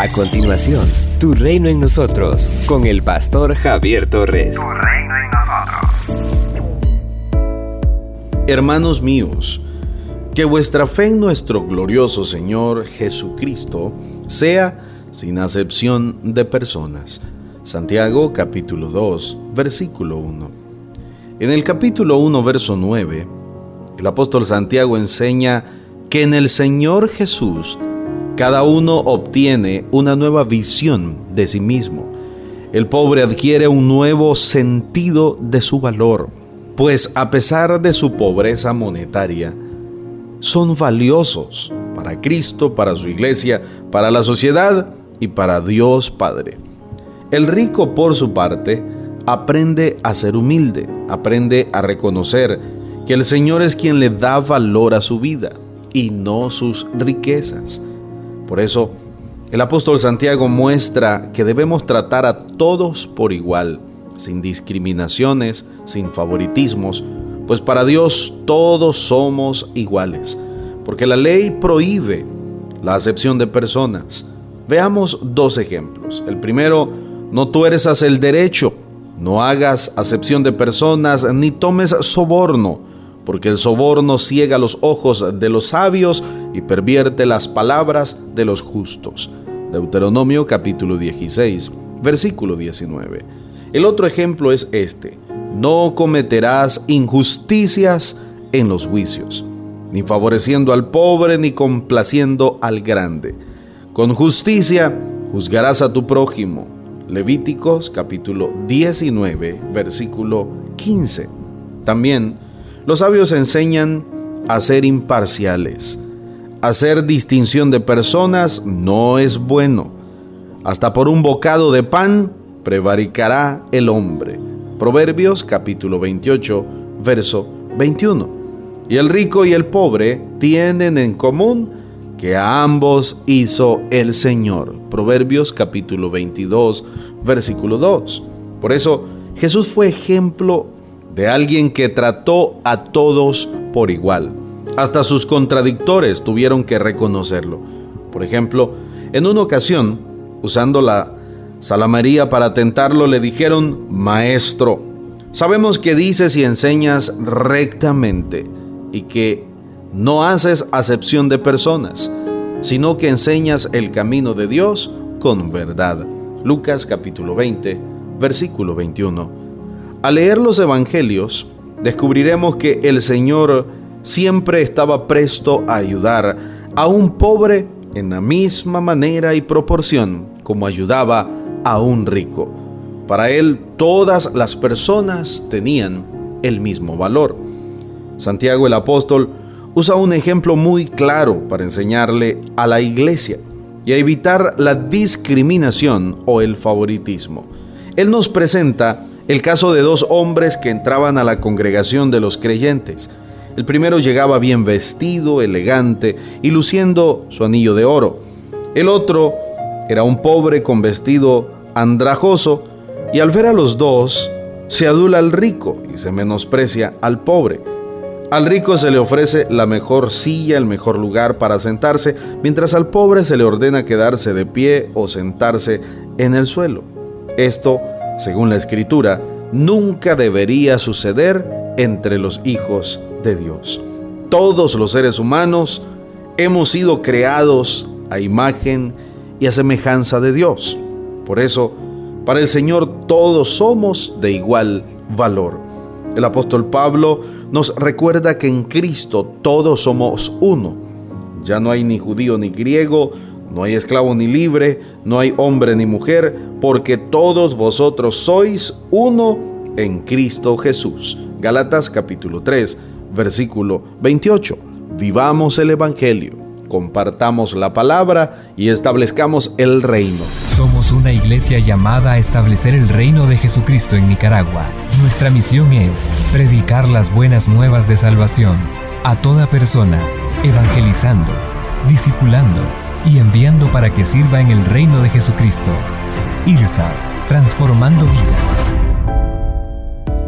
A continuación, Tu Reino en Nosotros, con el pastor Javier Torres. Tu Reino en Nosotros. Hermanos míos, que vuestra fe en nuestro glorioso Señor Jesucristo sea sin acepción de personas. Santiago capítulo 2, versículo 1. En el capítulo 1, verso 9, el apóstol Santiago enseña que en el Señor Jesús cada uno obtiene una nueva visión de sí mismo. El pobre adquiere un nuevo sentido de su valor, pues a pesar de su pobreza monetaria, son valiosos para Cristo, para su iglesia, para la sociedad y para Dios Padre. El rico, por su parte, aprende a ser humilde, aprende a reconocer que el Señor es quien le da valor a su vida y no sus riquezas. Por eso, el apóstol Santiago muestra que debemos tratar a todos por igual, sin discriminaciones, sin favoritismos, pues para Dios todos somos iguales, porque la ley prohíbe la acepción de personas. Veamos dos ejemplos. El primero, no tuerzas el derecho, no hagas acepción de personas, ni tomes soborno porque el soborno ciega los ojos de los sabios y pervierte las palabras de los justos. Deuteronomio capítulo 16, versículo 19. El otro ejemplo es este, no cometerás injusticias en los juicios, ni favoreciendo al pobre ni complaciendo al grande. Con justicia juzgarás a tu prójimo. Levíticos capítulo 19, versículo 15. También los sabios enseñan a ser imparciales. Hacer distinción de personas no es bueno. Hasta por un bocado de pan prevaricará el hombre. Proverbios capítulo 28, verso 21. Y el rico y el pobre tienen en común que a ambos hizo el Señor. Proverbios capítulo 22, versículo 2. Por eso Jesús fue ejemplo de alguien que trató a todos por igual. Hasta sus contradictores tuvieron que reconocerlo. Por ejemplo, en una ocasión, usando la salamaría para tentarlo, le dijeron, Maestro, sabemos que dices y enseñas rectamente y que no haces acepción de personas, sino que enseñas el camino de Dios con verdad. Lucas capítulo 20, versículo 21. Al leer los evangelios, descubriremos que el Señor siempre estaba presto a ayudar a un pobre en la misma manera y proporción como ayudaba a un rico. Para Él todas las personas tenían el mismo valor. Santiago el apóstol usa un ejemplo muy claro para enseñarle a la iglesia y a evitar la discriminación o el favoritismo. Él nos presenta el caso de dos hombres que entraban a la congregación de los creyentes. El primero llegaba bien vestido, elegante y luciendo su anillo de oro. El otro era un pobre con vestido andrajoso y al ver a los dos se adula al rico y se menosprecia al pobre. Al rico se le ofrece la mejor silla, el mejor lugar para sentarse, mientras al pobre se le ordena quedarse de pie o sentarse en el suelo. Esto según la escritura, nunca debería suceder entre los hijos de Dios. Todos los seres humanos hemos sido creados a imagen y a semejanza de Dios. Por eso, para el Señor todos somos de igual valor. El apóstol Pablo nos recuerda que en Cristo todos somos uno. Ya no hay ni judío ni griego, no hay esclavo ni libre, no hay hombre ni mujer, porque todos vosotros sois uno en Cristo Jesús. Galatas capítulo 3, versículo 28. Vivamos el Evangelio, compartamos la palabra y establezcamos el reino. Somos una iglesia llamada a establecer el reino de Jesucristo en Nicaragua. Nuestra misión es predicar las buenas nuevas de salvación a toda persona, evangelizando, discipulando y enviando para que sirva en el reino de Jesucristo. IRSA, transformando vidas.